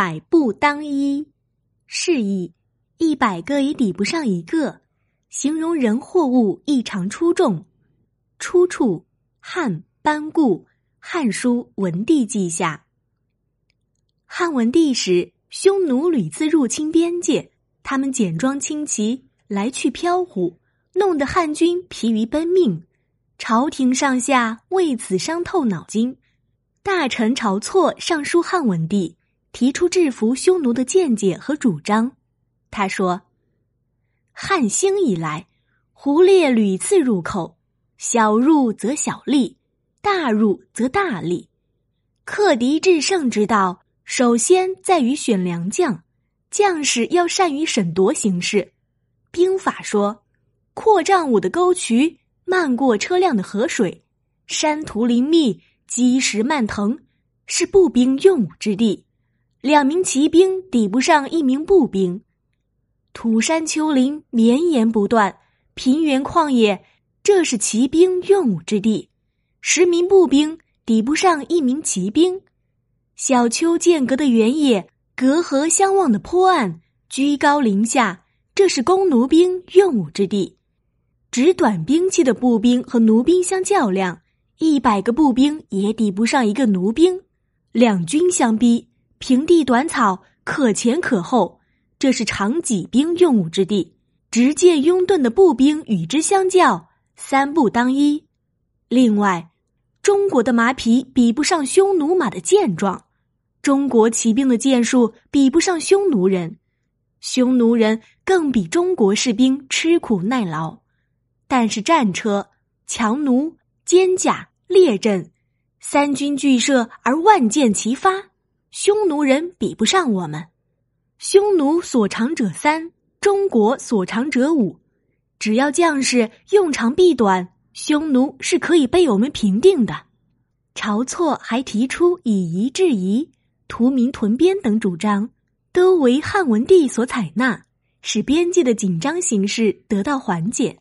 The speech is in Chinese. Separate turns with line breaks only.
百步当一，示意一百个也抵不上一个，形容人或物异常出众。出处：汉班固《汉书·文帝纪下》。汉文帝时，匈奴屡次入侵边界，他们简装轻骑，来去飘忽，弄得汉军疲于奔命。朝廷上下为此伤透脑筋。大臣晁错上书汉文帝，提出制服匈奴的见解和主张。他说：“汉兴以来，胡列屡次入寇，小入则小利，大入则大利。克敌制胜之道，首先在于选良将，将士要善于审夺形势。兵法说，扩张武的沟渠。”漫过车辆的河水，山途林密，积石蔓藤，是步兵用武之地。两名骑兵抵不上一名步兵。土山丘陵绵延不断，平原旷野，这是骑兵用武之地。十名步兵抵不上一名骑兵。小丘间隔的原野，隔河相望的坡岸，居高临下，这是弓弩兵用武之地。执短兵器的步兵和弩兵相较量，一百个步兵也抵不上一个弩兵。两军相逼，平地短草，可前可后，这是长戟兵用武之地。直剑拥盾的步兵与之相较，三步当一。另外，中国的马匹比不上匈奴马的健壮，中国骑兵的箭术比不上匈奴人，匈奴人更比中国士兵吃苦耐劳。但是战车、强弩、坚甲、列阵，三军俱设而万箭齐发，匈奴人比不上我们。匈奴所长者三，中国所长者五。只要将士用长避短，匈奴是可以被我们平定的。晁错还提出以夷制夷、屠民屯边等主张，都为汉文帝所采纳，使边界的紧张形势得到缓解。